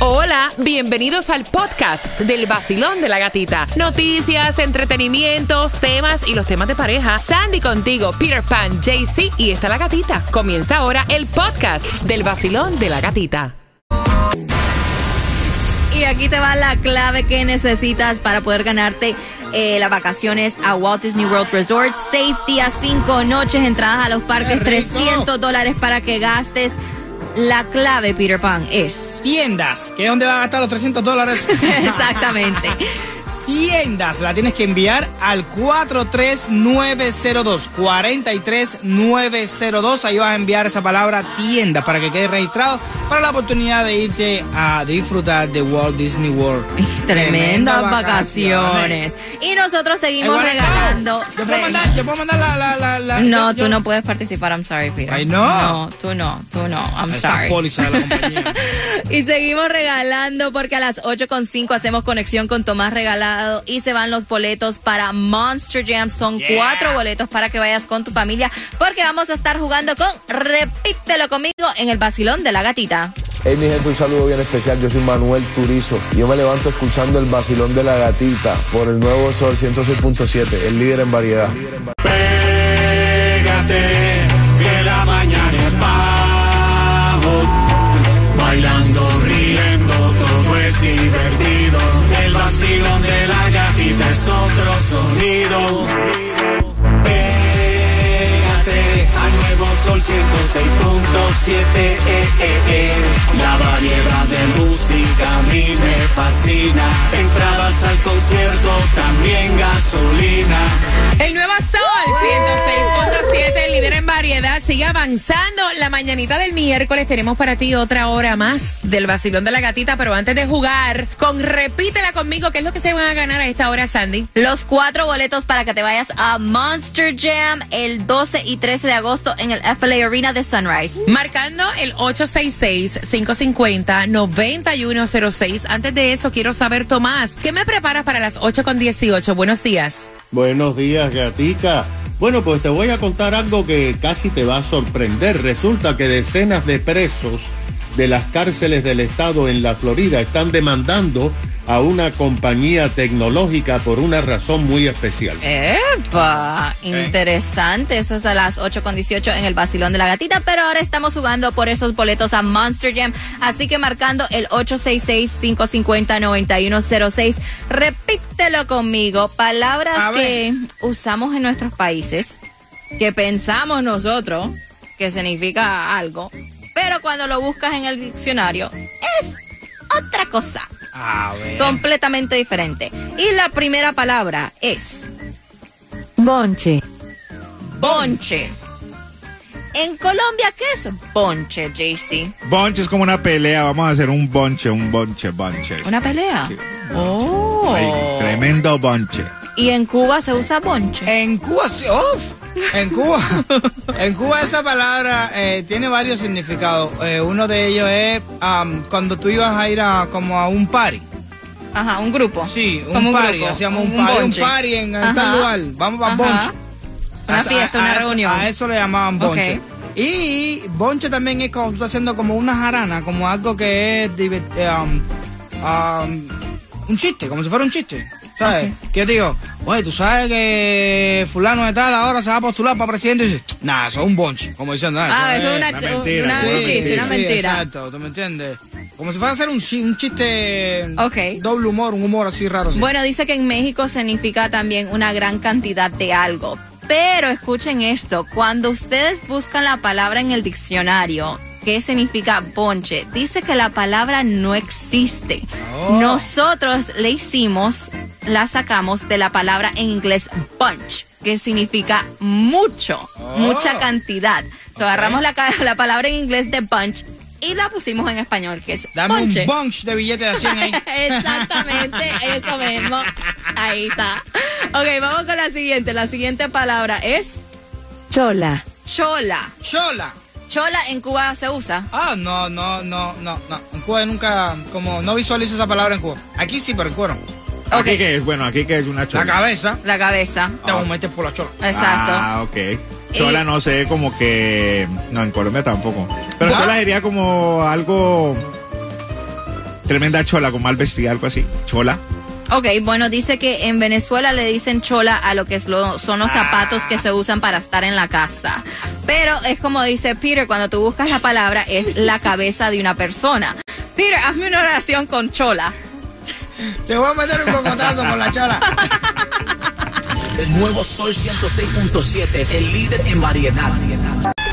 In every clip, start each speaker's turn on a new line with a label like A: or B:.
A: Hola, bienvenidos al podcast del vacilón de la gatita. Noticias, entretenimientos, temas y los temas de pareja. Sandy contigo, Peter Pan, JC y está la gatita. Comienza ahora el podcast del vacilón de la gatita.
B: Y aquí te va la clave que necesitas para poder ganarte eh, las vacaciones a Walt Disney World Resort. Seis días, cinco noches, entradas a los parques, 300 dólares para que gastes. La clave, Peter Pan, es...
C: Tiendas, que es donde van a gastar los 300 dólares.
B: Exactamente.
C: Tiendas, la tienes que enviar al 43902. 43902. Ahí vas a enviar esa palabra tienda para que quede registrado para la oportunidad de irte a disfrutar de Walt Disney World.
B: Tremendas vacaciones. Y nosotros seguimos
C: Igual
B: regalando.
C: Yo puedo mandar, yo puedo mandar la. la, la, la-
B: No,
C: yo-
B: tú
C: yo-
B: no puedes participar. I'm sorry, Peter.
C: Ay, no.
B: No, tú no, tú no. I'm
C: Esta
B: sorry.
C: póliza de la compañía.
B: Y seguimos regalando porque a las 8.5 hacemos conexión con Tomás Regalado y se van los boletos para Monster Jam. Son
C: Yeah.
B: cuatro boletos para que vayas con tu familia porque vamos a estar jugando con Repítelo conmigo en el vacilón de la gatita.
D: Hey mi gente, un saludo bien especial. Yo soy Manuel Turizo. Yo me levanto escuchando el vacilón de la gatita por el nuevo Sol 106.7, el líder en variedad.
E: Pégate, que la mañana es bajo. Bailando, gatita es otro. 106.7. Eh, eh, eh. La variedad de música a mí me fascina. Entradas al concierto, también gasolina.
A: El nuevo Sol 106.7, el líder en variedad, sigue avanzando. La mañanita del miércoles tenemos para ti otra hora más del vacilón de la gatita, pero antes de jugar, con repítela conmigo, ¿qué es lo que se van a ganar a esta hora, Sandy?
B: Los cuatro boletos para que te vayas a Monster Jam el 12 y 13 de agosto en el FLA Arena de Sunrise.
A: Marcando el 866-550-9106. Antes de eso, quiero saber, Tomás, ¿qué me preparas para las 8 con 18? Buenos días.
F: Buenos días, gatica. Bueno, pues te voy a contar algo que casi te va a sorprender. Resulta que decenas de presos de las cárceles del estado en la Florida están demandando a una compañía tecnológica por una razón muy especial.
B: ¡Epa! Interesante. Eso es a las 8 con 18 en el Basilón de la Gatita. Pero ahora estamos jugando por esos boletos a Monster Jam. Así que marcando el 866-550-9106. Repítelo conmigo. Palabras que usamos en nuestros países, que pensamos nosotros que significa algo. Pero cuando lo buscas en el diccionario, es otra cosa
C: A ver.
B: completamente diferente. Y la primera palabra es
G: Bonche.
B: bonche. En Colombia, ¿qué es bonche, JC?
H: Bonche es como una pelea, vamos a hacer un bonche, un bonche, bonche.
B: ¿Una pelea?
H: Sí.
B: Oh.
H: Ay, tremendo bonche.
B: ¿Y en Cuba se usa bonche?
C: En Cuba, sí, uf, en Cuba, en Cuba esa palabra eh, tiene varios significados. Eh, uno de ellos es am, cuando tú ibas a ir a como a un party.
B: Ajá, un grupo.
C: Sí, un
B: Como
C: party,
B: grupo,
C: hacíamos un,
B: un
C: party, un
B: bonche.
C: party en,
B: Ajá.
C: tal lugar. Vamos para
B: Ajá.
C: bonche.
B: Una
C: A-
B: fiesta,
C: a-
B: una
C: eso-
B: reunión.
C: A eso le llamaban bonche. Y bonche también es cuando tú estás haciendo como una jarana, como algo que es eh, um, um, un chiste, como si fuera un chiste. ¿Sabes? Que yo te digo, oye, tú sabes que fulano de tal ahora se va a postular para presidente y dice, nah, eso es un bonche, como diciendo, "Ah,
B: Ah, eso es una,
H: una mentira,
B: una-
H: sí,
B: un chiste,
H: sí,
B: una
C: sí,
B: mentira.
C: Exacto, ¿tú me entiendes? Como si fuera a hacer un, chi- un chiste
B: Ok.
C: doble humor, un humor así raro. así.
B: Bueno, dice que en México significa también una gran cantidad de algo. Pero escuchen esto, cuando ustedes buscan la palabra en el diccionario, ¿qué significa bonche? Dice que la palabra no existe.
C: Oh.
B: Nosotros le hicimos, la sacamos de la palabra en inglés bunch, que significa mucho, mucha cantidad. So, agarramos la, la palabra en inglés de bunch y la pusimos en español, que es
C: Dame un bunch de billetes de 100 ahí.
B: Exactamente, eso mismo. Ahí está. Ok, vamos con la siguiente. La siguiente palabra es
G: Chola.
B: chola.
C: Chola.
B: Chola en Cuba se usa.
C: Ah, no, no, no, no, no. En Cuba nunca, como no visualizo esa palabra en Cuba. Aquí sí, pero en Cuba no.
B: Ok.
H: Aquí que es, bueno, aquí que es una chola.
C: La cabeza,
B: La cabeza.
C: te a meter por la chola.
B: Exacto.
H: Ah, ok. Chola
B: Y-
H: no sé, como que... No, en Colombia tampoco. Pero
C: Ah.
H: chola sería como algo... tremenda chola con mal vestida, algo así. Chola.
B: Ok, bueno, dice que en Venezuela le dicen chola a lo que es lo- son los zapatos que se usan para estar en la casa. Pero es como dice Peter, cuando tú buscas la palabra, es la cabeza de una persona. Peter, hazme una oración con chola.
C: Te voy a meter un cocotazo con la chola.
E: El nuevo Sol 106.7, el líder en variedad.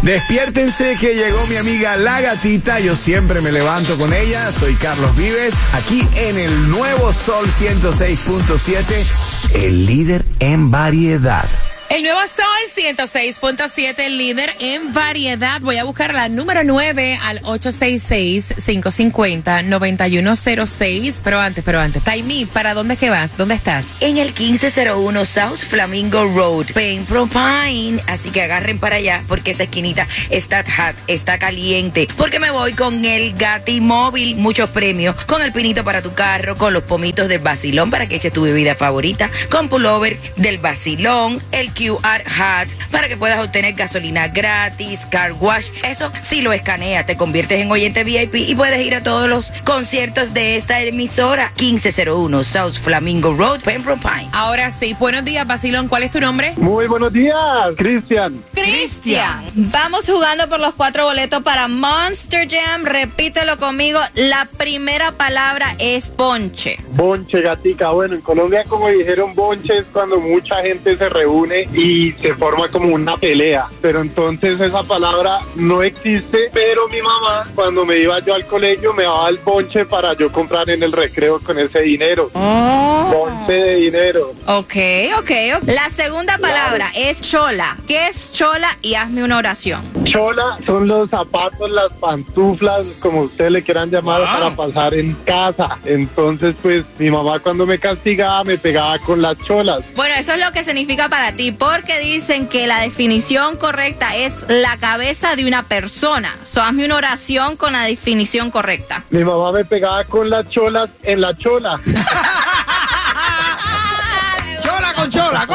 I: Despiértense que llegó mi amiga La Gatita. Yo siempre me levanto con ella. Soy Carlos Vives, aquí en el nuevo Sol 106.7, el líder en variedad.
A: El nuevo Sol 106.7, líder en variedad. Voy a buscar la número 9 al 866-550-9106. Pero antes, pero antes. Taimi, ¿para dónde es que vas? ¿Dónde estás?
J: en el 1501 South Flamingo Road, Pembroke Pine. Así que agarren para allá porque esa esquinita está hot, está caliente. Porque me voy con el Gati Móvil, muchos premios, con el pinito para tu carro, con los pomitos del vacilón para que eches tu bebida favorita, con pullover del vacilón, el QR Hat para que puedas obtener gasolina gratis, car wash. Eso sí lo escanea, te conviertes en oyente VIP y puedes ir a todos los conciertos de esta emisora. 1501 South Flamingo Road, Pembroke Pine.
A: Ahora sí. Buenos días, Basilón. ¿Cuál es tu nombre?
K: Muy buenos días, Cristian.
B: Cristian. Vamos jugando por los cuatro boletos para Monster Jam. Repítelo conmigo. La primera palabra es ponche.
K: Bonche, gatica. Bueno, en Colombia, como dijeron, bonche es cuando mucha gente se reúne y se forma como una pelea. Pero entonces esa palabra no existe. Pero mi mamá, cuando me iba yo al colegio, me daba el bonche para yo comprar en el recreo con ese dinero. Bonche de dinero.
B: Ok, ok, ok. La segunda palabra es chola. ¿Qué es chola? Y hazme una oración.
K: Chola son los zapatos, las pantuflas, como ustedes le quieran llamar, para pasar en casa. Entonces, pues mi mamá cuando me castigaba me pegaba con las cholas.
B: Bueno, eso es lo que significa para ti, porque dicen que la definición correcta es la cabeza de una persona. So, hazme una oración con la definición correcta.
K: Mi mamá me pegaba con las cholas en la chola.
C: Chola con chola.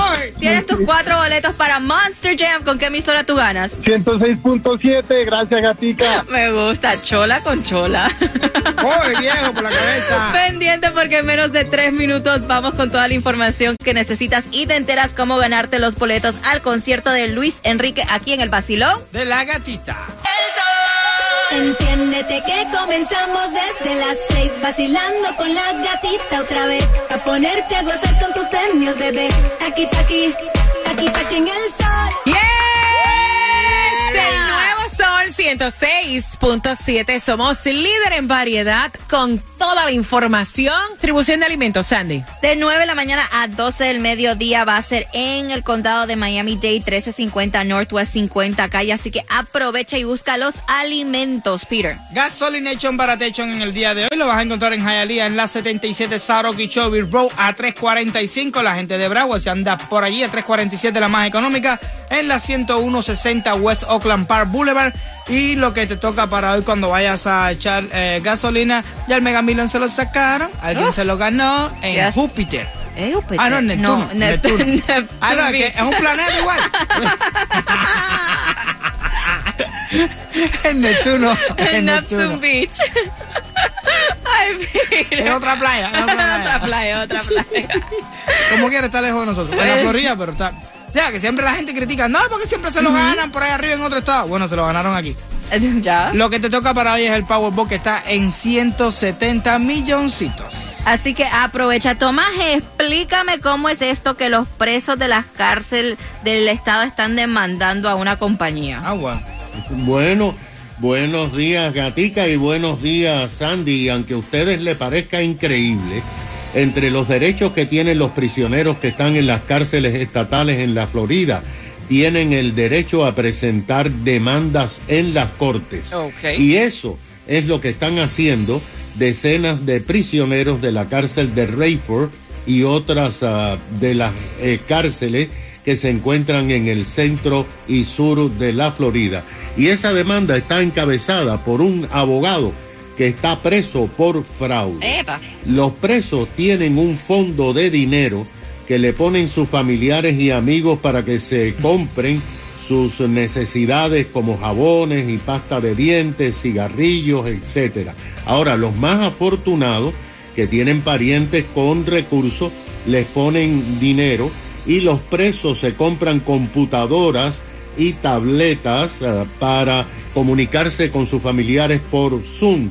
B: Tienes tus cuatro boletos para Monster Jam. ¿Con qué emisora tú ganas?
K: 106.7, gracias gatica.
B: Me gusta, chola con chola.
C: Coge, viejo, por la cabeza.
B: Pendiente porque en menos de tres minutos vamos con toda la información que necesitas y te enteras cómo ganarte los boletos al concierto de Luis Enrique aquí en el Basilón.
C: De la gatita.
L: Enciéndete que comenzamos desde las seis vacilando con la gatita otra vez a ponerte a gozar con tus premios bebé aquí aquí aquí aquí en el sol
A: ¡Yes! El nuevo Sol 106.7. Somos líder en variedad con toda la información. Distribución de alimentos, Sandy.
B: De 9 de la mañana a 12 del mediodía va a ser en el condado de Miami-Dade 1350 Northwest 50 calle, así que aprovecha y busca los alimentos, Peter.
C: Gasolination Baratation en el día de hoy lo vas a encontrar en Hialeah en la 77 South Okeechobee Road a 345. La gente de Broward se anda por allí a 347 la más económica en la 10160 West Oakland Park Boulevard. Y lo que te toca para hoy cuando vayas a echar eh, gasolina, ya el Mega Se lo sacaron, alguien
B: Oh.
C: se lo ganó en
B: Yes.
C: Júpiter.
B: ¿Eh, Júpiter?
C: Ah, no, en Neptuno.
B: No, Neptuno.
C: Neptuno. Ah, no, es que es un planeta igual. en Neptuno.
B: En
C: Neptuno.
B: Beach. Ay.
C: Es otra playa, es otra playa.
B: otra playa, otra playa.
C: Como quiera, está lejos de nosotros. En la Florida, pero está. O sea, que siempre la gente critica, no, porque siempre se lo ganan por ahí arriba en otro estado. Bueno, se lo ganaron aquí.
B: ya.
C: Lo que te toca para hoy es el Powerball que está en 170 milloncitos.
B: Así que aprovecha. Tomás, explícame cómo es esto que los presos de las cárceles del Estado están demandando a una compañía.
C: Ah, bueno.
F: Bueno, buenos días Gatica y buenos días Sandy. Y aunque a ustedes le parezca increíble, entre los derechos que tienen los prisioneros que están en las cárceles estatales en la Florida, tienen el derecho a presentar demandas en las cortes. Y eso es lo que están haciendo decenas de prisioneros de la cárcel de Rayford y otras ah, de las eh, cárceles que se encuentran en el centro y sur de la Florida. Y esa demanda está encabezada por un abogado que está preso por fraude. Los presos tienen un fondo de dinero que le ponen sus familiares y amigos para que se compren sus necesidades como jabones y pasta de dientes, cigarrillos, etc. Ahora, los más afortunados que tienen parientes con recursos les ponen dinero y los presos se compran computadoras y tabletas eh, para comunicarse con sus familiares por Zoom,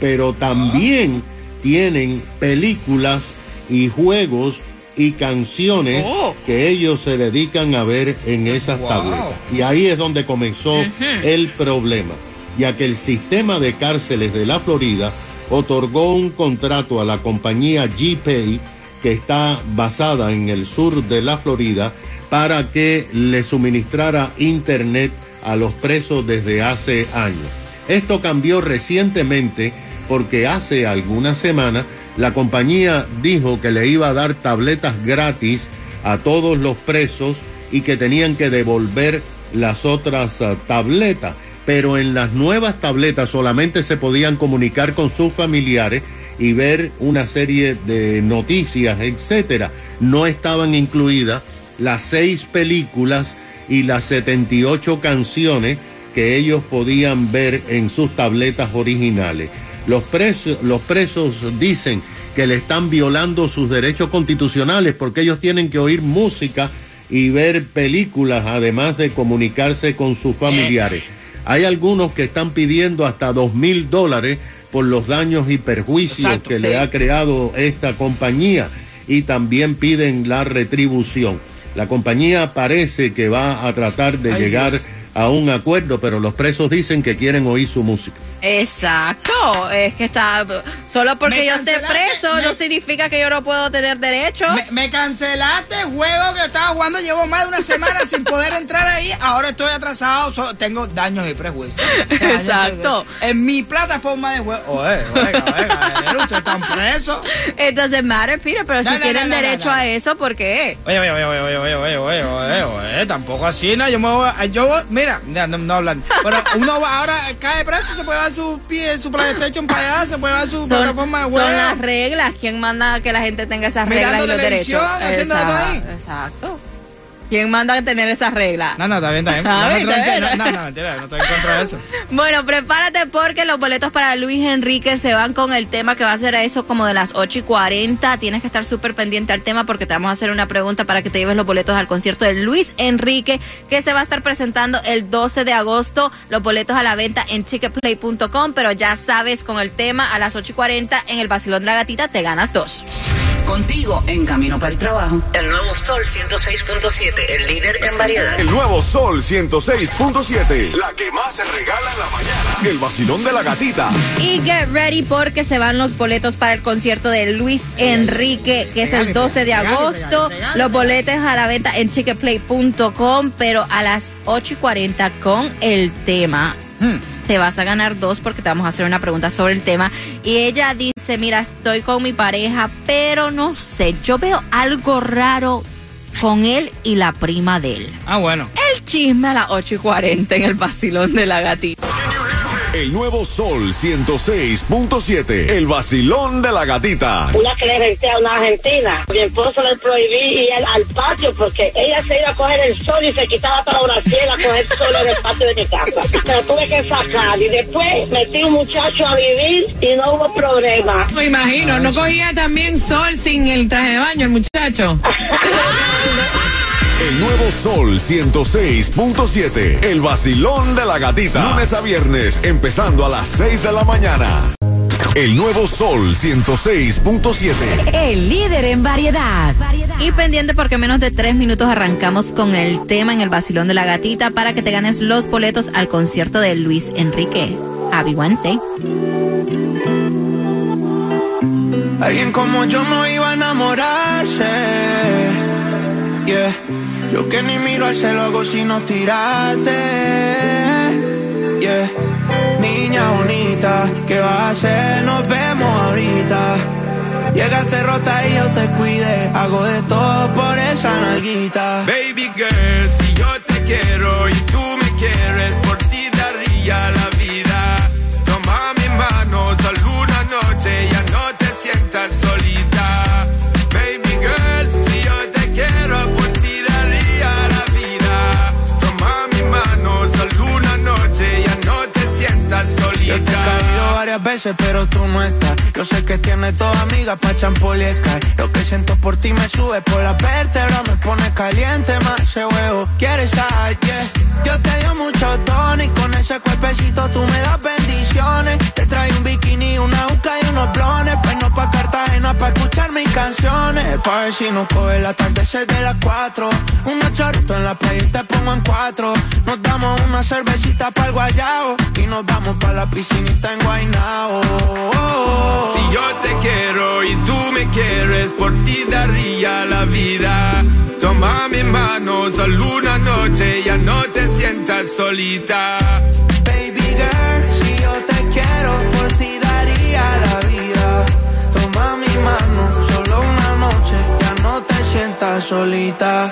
F: pero también tienen películas y juegos y canciones
M: Oh.
F: que ellos se dedican a ver en esas
M: Wow.
F: tabletas. Y ahí es donde comenzó el problema, ya que el sistema de cárceles de la Florida otorgó un contrato a la compañía GPay, que está basada en el sur de la Florida, para que le suministrara internet a los presos desde hace años. Esto cambió recientemente porque hace algunas semanas la compañía dijo que le iba a dar tabletas gratis a todos los presos y que tenían que devolver las otras ah, tabletas. Pero en las nuevas tabletas solamente se podían comunicar con sus familiares y ver una serie de noticias, etcétera. No estaban incluidas las seis películas y las 78 canciones que ellos podían ver en sus tabletas originales. Los presos, los presos dicen que le están violando sus derechos constitucionales porque ellos tienen que oír música y ver películas, además de comunicarse con sus familiares. Hay algunos que están pidiendo hasta dos mil dólares por los daños y perjuicios
C: Exacto,
F: que
C: sí.
F: le ha creado esta compañía y también piden la retribución. La compañía parece que va a tratar de
C: Ay,
F: llegar
C: Dios.
F: a un acuerdo, pero los presos dicen que quieren oír su música.
B: Exacto, es que está solo porque
C: Me
B: yo esté preso
C: me-
B: no significa que yo no puedo tener derechos.
C: Me, me cancelaste el juego que estaba jugando, llevo más de una semana sin poder entrar ahí, ahora estoy atrasado, so- tengo daños y prejuicios.
B: Exacto.
C: En mi plataforma de juego. Oye, oiga, oiga, ustedes están presos.
B: Entonces, matter, Peter, pero
C: No,
B: si
C: no,
B: tienen
C: no,
B: derecho a eso, ¿por qué?
C: Oye, oye, oye, oye, oye, oye, oye, oye, oye, oye, tampoco así, ¿no? Yo me voy, yo mira, no, hablan, pero uno va ahora cae preso, se puede dar su pie, su PlayStation para allá, se puede dar su
B: Son,
C: plataforma de
B: son
C: juego.
B: las reglas. ¿Quién manda que la gente tenga esas
C: Mirando
B: reglas y los derechos?
C: haciendo todo ahí.
B: Exacto. ¿Quién manda a tener esas reglas?
C: No, no, está bien, está bien.
B: Ah,
C: No, no, no, mentira, no estoy en contra de eso.
B: Bueno, prepárate porque los boletos para Luis Enrique se van con el tema que va a ser a eso como de las 8 y 40. Tienes que estar súper pendiente al tema porque te vamos a hacer una pregunta para que te lleves los boletos al concierto de Luis Enrique que se va a estar presentando el 12 de agosto. Los boletos a la venta en ticketplay.com, pero ya sabes, con el tema a las 8 y 40 en el Basilón de la Gatita te ganas dos.
N: Contigo en camino para el trabajo. El nuevo Sol 106.7, el líder en variedad.
O: El nuevo Sol 106.7. La que más se regala en la mañana. El vacilón de la gatita.
B: Y get ready porque se van los boletos para el concierto de Luis Enrique, que es el 12 de agosto. Los boletos a la venta en ticketplay.com, pero a las 8 y 40 con el tema. Te vas a ganar dos porque te vamos a hacer una pregunta sobre el tema. Y ella dice, mira, estoy con mi pareja, pero no sé, yo veo algo raro con él y la prima de él.
C: Ah, bueno.
B: El chisme a las 8 y 40 en el vacilón de la gatita.
O: El nuevo Sol 106.7. El vacilón de la gatita.
P: Una que le renté a una argentina. Mi esposo le prohibí ir al, al patio porque ella se iba a coger el sol y se quitaba toda la brasil a coger sol en el patio de mi casa. Pero tuve que sacar y después metí un muchacho a vivir y no hubo problema.
A: Me imagino, no cogía también sol sin el traje de baño el muchacho.
O: El nuevo Sol 106.7. El vacilón de la gatita. Lunes a viernes, empezando a las 6 de la mañana. El nuevo Sol 106.7.
G: El líder en variedad.
B: Y pendiente porque en menos de tres minutos arrancamos con el tema en el vacilón de la gatita para que te ganes los boletos al concierto de Luis Enrique. Happy Wednesday.
Q: Alguien como yo no iba a enamorarse. Yeah. Yo que ni miro al cielo hago sino tirarte. Yeah. Niña bonita, ¿qué vas a hacer? Nos vemos ahorita. Llegaste rota y yo te cuide. Hago de todo por esa nalguita. Baby girl, si yo te quiero pero tú no estás. Yo sé que tienes toda amiga pa' champoliescar. Lo que siento por ti me sube por la vértebra, me pone caliente más ese huevo. ¿Quieres saber? Yeah. Yo te dio mucho tono y con ese cuerpecito tú me das bendiciones. Te traigo un bikini, una uca y unos blones. Pues no pa' Cartagena pa' escuchar mis canciones. Pa' ver si nos coge el atardecer de las cuatro. Unos choritos en la playa y te pongo en cuatro. Nos damos una cervecita para el guayao. Y nos vamos pa' la piscinita en Guaynao.
M: Si yo te quiero y tú me quieres, por ti daría la vida. Toma mi mano, solo una noche, ya no te sientas solita.
Q: Baby girl, si yo te quiero, sientas solita.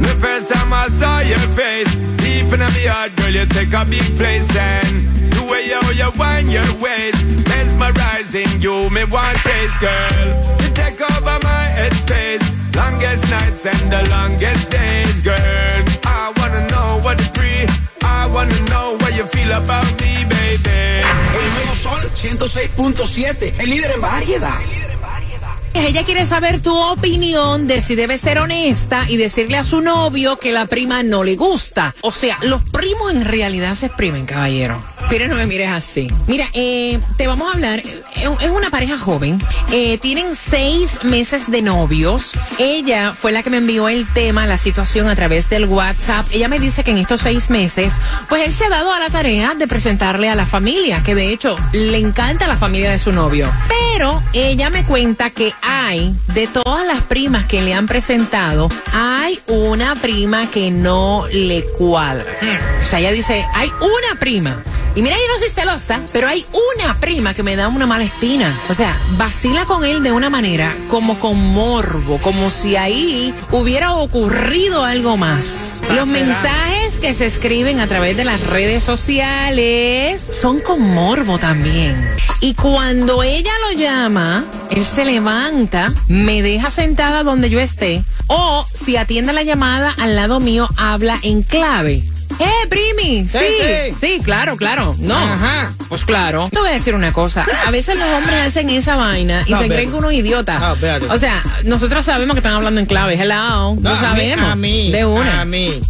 M: The first time I saw your face, deep in my heart, girl, you take a big place and the way you, you wind your waist, mesmerizing you, me want chase, girl. You take over my headspace, longest nights and the longest days, girl. I wanna know what the free, I wanna know what you feel about me, baby.
R: El nuevo Sol 106.7, el líder en variedad.
A: Ella quiere saber tu opinión de si debe ser honesta y decirle a su novio que la prima no le gusta. O sea, los primos en realidad se exprimen, caballero. Pero no me mires así. Mira, eh, te vamos a hablar. Es una pareja joven. eh, tienen seis meses de novios. Ella fue la que me envió el tema, la situación a través del WhatsApp. Ella me dice que en estos seis meses, pues él se ha dado a la tarea de presentarle a la familia, que de hecho le encanta la familia de su novio. Pero ella me cuenta que hay, de todas las primas que le han presentado, hay una prima que no le cuadra. O sea, ella dice, hay una prima. Y mira, yo no soy celosa, pero hay una prima que me da una mala espina. O sea, vacila con él de una manera como con morbo, como si ahí hubiera ocurrido algo más. Los mensajes que se escriben a través de las redes sociales son con morbo también. Y cuando ella lo llama, él se levanta, me deja sentada donde yo esté, o si atiende la llamada al lado mío, habla en clave. ¡Eh, primi! Sí,
C: Sí,
A: claro, claro. No.
C: Ajá.
A: Pues claro. Te voy a decir una cosa. A veces los hombres hacen esa vaina y
C: No,
A: se creen que uno es idiota.
C: No,
A: o sea, nosotros sabemos que están hablando en clave. Hello.
C: No, a mí-
A: sabemos.
C: A mí,
A: de una.
C: A mí.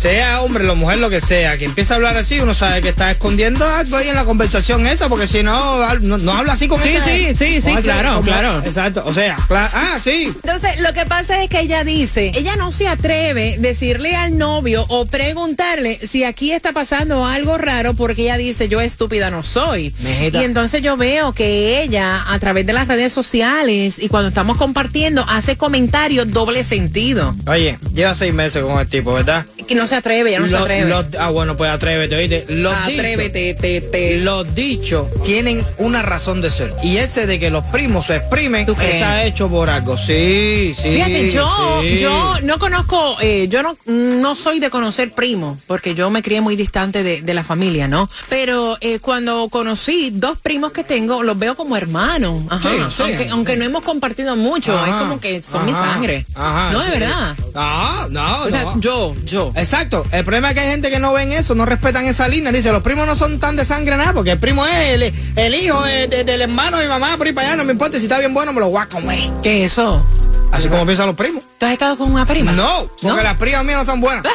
C: Sea hombre, o mujer, lo que sea, que empieza a hablar así, uno sabe que está escondiendo algo ahí en la conversación esa, porque si no, no, no habla así con
A: Sí, sí, sí, sí, claro,
C: como-
A: claro.
C: Exacto, o sea, ah, sí.
A: Entonces, lo que pasa es que ella dice, ella no se atreve a decirle al novio o preguntarle si aquí está pasando algo raro porque ella dice, yo estúpida no soy. Y entonces yo veo que ella, a través de las redes sociales y cuando estamos compartiendo, hace comentarios doble sentido.
C: Oye, lleva seis meses con el tipo, ¿verdad?
A: Que no se atreve, ella no se atreve.
C: ah, bueno, pues atrévete, oíste. Los
A: Atrévete, te,
C: dichos, Los dichos tienen una razón de ser. Y ese de que los primos se exprimen está hecho por algo. Sí, sí.
A: Fíjate, yo,
C: sí.
A: yo no conozco, eh, yo no, no soy de conocer primos, porque yo me crié muy distante de, de la familia, ¿no? Pero eh, cuando conocí dos primos que tengo, los veo como hermanos. Ajá.
C: Sí, sí.
A: Aunque, aunque no hemos compartido mucho,
C: Ajá,
A: es como que son mi sangre.
C: ajá,
A: no, de verdad.
C: No, no,
A: O sea, yo, yo.
C: Exacto. El problema es que hay gente que no ven eso, no respetan esa línea. Dice, los primos no son tan de sangre nada, porque el primo es el, el hijo de- de- del hermano de mi mamá, por ahí para allá, no me importa si está bien bueno, me lo voy a comer.
A: ¿Qué es eso?
C: Así como piensan los primos.
A: ¿Tú has estado con una prima?
C: No, porque las primas mías no son buenas.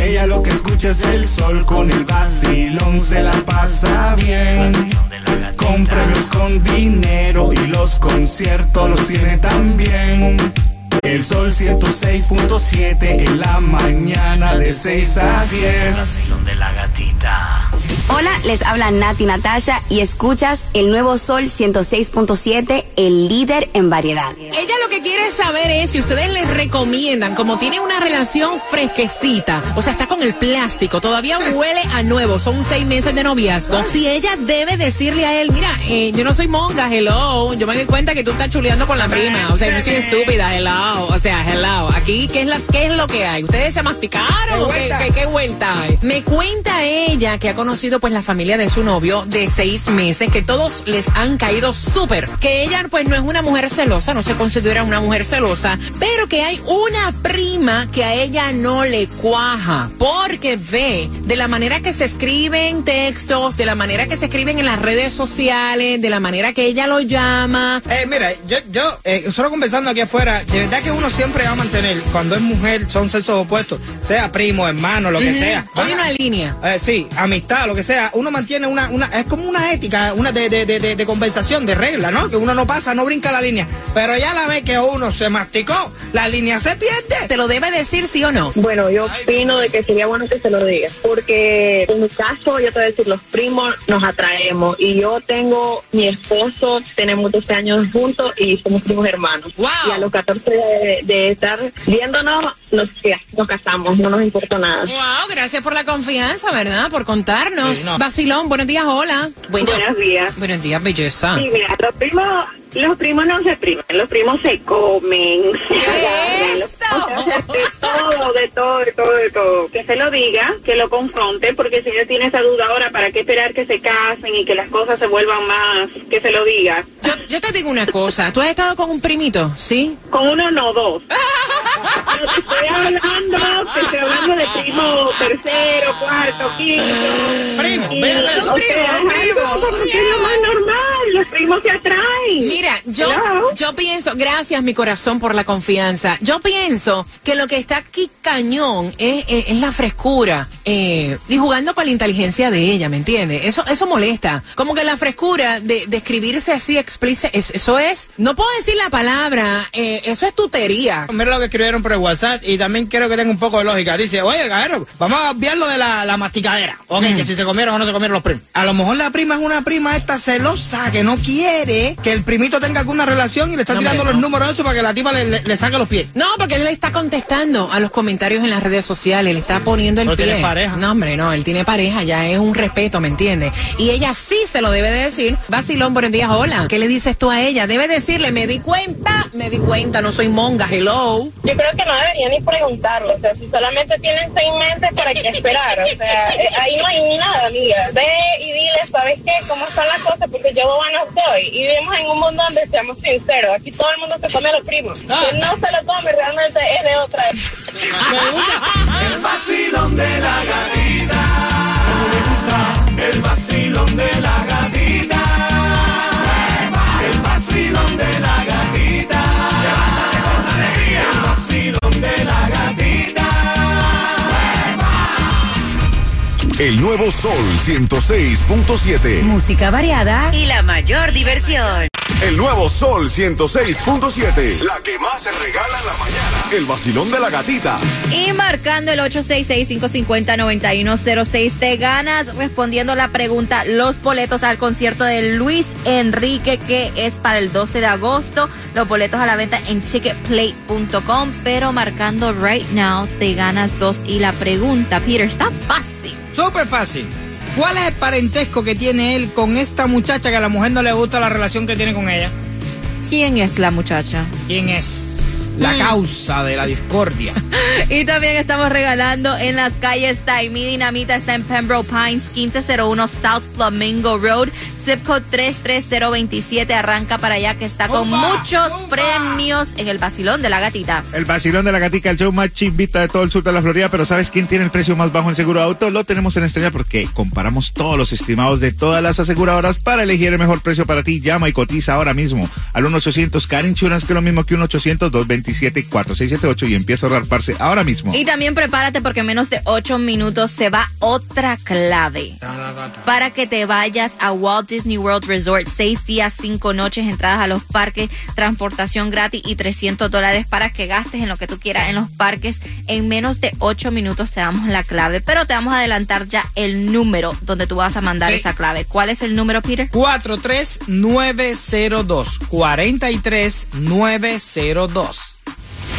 E: Ella lo que escucha es el sol con el vacilón, se la pasa bien. Con premios, con dinero y los conciertos los tiene también. El sol 106.7 en la mañana de 6 a 10.
S: de la gatita.
T: Hola, les habla Nati Natasha y escuchas el nuevo Sol 106.7, el líder en variedad.
A: Ella lo que quiere saber es si ustedes les recomiendan, como tiene una relación fresquecita, o sea, está con el plástico, todavía huele a nuevo, son seis meses de noviazgo. Si ella debe decirle a él, mira, eh, yo no soy monga, hello, yo me doy cuenta que tú estás chuleando con la prima, o sea, yo no soy estúpida, hello, o sea, hello. Aquí, ¿qué es, la, qué es lo que hay? ¿Ustedes se masticaron qué, qué, qué vuelta hay? Me cuenta ella que ha conocido conocido pues la familia de su novio de seis meses, que todos les han caído súper. Que ella pues no es una mujer celosa, no se considera una mujer celosa, pero que hay una prima que a ella no le cuaja, porque ve de la manera que se escriben textos, de la manera que se escriben en las redes sociales, de la manera que ella lo llama.
C: Eh, mira, yo, yo eh, solo conversando aquí afuera, de verdad que uno siempre va a mantener, cuando es mujer, son sexos opuestos, sea primo, hermano, lo que sea.
A: Hay una línea.
C: Eh, sí, amistad, lo que sea. Uno mantiene una, una es como una ética, una de, de, de, de- de conversación, de regla, ¿no? Que uno no pasa, no brinca la línea. Pero ya la vez que uno se masticó, la línea se pierde.
A: ¿Te lo debe decir sí o no?
S: Bueno, yo opino de que sería bueno que se lo diga, porque en mi caso, yo te voy a decir, los primos nos atraemos y yo tengo mi esposo, tenemos 12 años juntos y somos primos hermanos. Y a los 14 de, de estar viéndonos, nos, ya, nos casamos, no nos importa nada.
A: Wow, gracias por la confianza, ¿verdad? Por contarnos.
S: Sí, no.
A: Vacilón, buenos días, hola. Bueno,
S: Buenos días.
A: Buenos días, belleza.
S: Sí, mira, los primos, los primos no se primen, los primos se comen, se agarran, los primos se hacen de todo, de todo, de todo, de todo. Que se lo diga, que lo confronte, porque si ella tiene esa duda ahora, ¿para qué esperar que se casen y que las cosas se vuelvan más? Que se lo diga.
A: Yo, yo te digo una cosa, ¿tú has estado con un primito, sí?
S: Con uno no, dos. Pero te estoy hablando, te estoy hablando de primo tercero, cuarto, quinto.
C: Primo,
S: Y,
C: ven, ven,
S: o
C: primo,
S: sea,
C: primo,
S: que es lo más normal, los primos se atraen.
A: Mira, yo,
S: Hello.
A: yo pienso, gracias mi corazón por la confianza. Yo pienso que lo que está aquí cañón es, es- es la frescura eh, y jugando con la inteligencia de ella, ¿me entiendes? Eso, eso molesta. Como que la frescura de, de escribirse así explícita, es- eso es, no puedo decir la palabra, eh, eso es tutería.
C: Mira lo que escribieron por el WhatsApp y también quiero que tenga un poco de lógica. Dice, oye, cabrón, vamos a obviar lo de la, la masticadera. Ok,
A: Mm.
C: que si se comieron o no se comieron los primos. A lo mejor la prima es una prima esta celosa que no quiere que el primito tenga alguna relación y le está
A: No,
C: tirando los
A: no.
C: números eso para que la tipa le, le- le saque los pies.
A: No, porque él le está contestando a los comentarios en las redes sociales, le está poniendo el
C: Pero
A: pie.
C: tiene pareja.
A: No, hombre, no, él tiene pareja, ya es un respeto, ¿me entiendes? Y ella sí se lo debe de decir. Vacilón, buenos días, hola. ¿Qué le dices tú a ella? Debe decirle, me di cuenta, me di cuenta, no soy monga, hello.
S: Yo creo que no debería ni preguntarlo, o sea, si solamente tienen seis meses, ¿para qué esperar? O sea, eh, ahí no hay ni nada, amiga. Ve y dile, ¿sabes qué? ¿Cómo están las cosas? Porque yo boba no soy. Y vivimos en un mundo donde seamos sinceros. Aquí todo el mundo se come a los primos. Quien no se lo come realmente es de otra.
E: El vacilón de la gatita. Me gusta el vacilón de la El
O: nuevo Sol 106.7.
G: Música variada.
N: Y la mayor diversión.
O: El nuevo Sol 106.7. La que más se regala en la mañana. El vacilón de la gatita.
B: Y marcando el 866-550-9106, te ganas respondiendo la pregunta los boletos al concierto de Luis Enrique, que es para el 12 de agosto. Los boletos a la venta en ticketplay.com, pero marcando right now te ganas dos. Y la pregunta, Peter, está fácil.
C: Súper fácil. ¿Cuál es el parentesco que tiene él con esta muchacha que a la mujer no le gusta la relación que tiene con ella?
B: ¿Quién es la muchacha?
C: ¿Quién es la causa de la discordia.
B: y también estamos regalando en las calles Taimí Dinamita, está en Pembroke Pines, 1501 South Flamingo Road, zip code 33027, arranca para allá que está con muchos premios en el vacilón de la gatita.
H: El vacilón de la gatita, el show más chimbita de todo el sur de la Florida, pero ¿sabes quién tiene el precio más bajo en seguro de auto? Lo tenemos en Estrella porque comparamos todos los estimados de todas las aseguradoras para elegir el mejor precio para ti. Llama y cotiza ahora mismo al 1-800 Car Insurance, que es lo mismo que 1 800 220 327-4678 y empieza a ahorrar ahora mismo.
B: Y también prepárate porque en menos de 8 minutos se va otra clave para que te vayas a Walt Disney World Resort. 6 días, 5 noches, entradas a los parques, transportación gratis y 300 dólares para que gastes en lo que tú quieras en los parques. En menos de 8 minutos te damos la clave, pero te vamos a adelantar ya el número donde tú vas a mandar esa clave. ¿Cuál es el número, Peter?
C: 43902. 43902.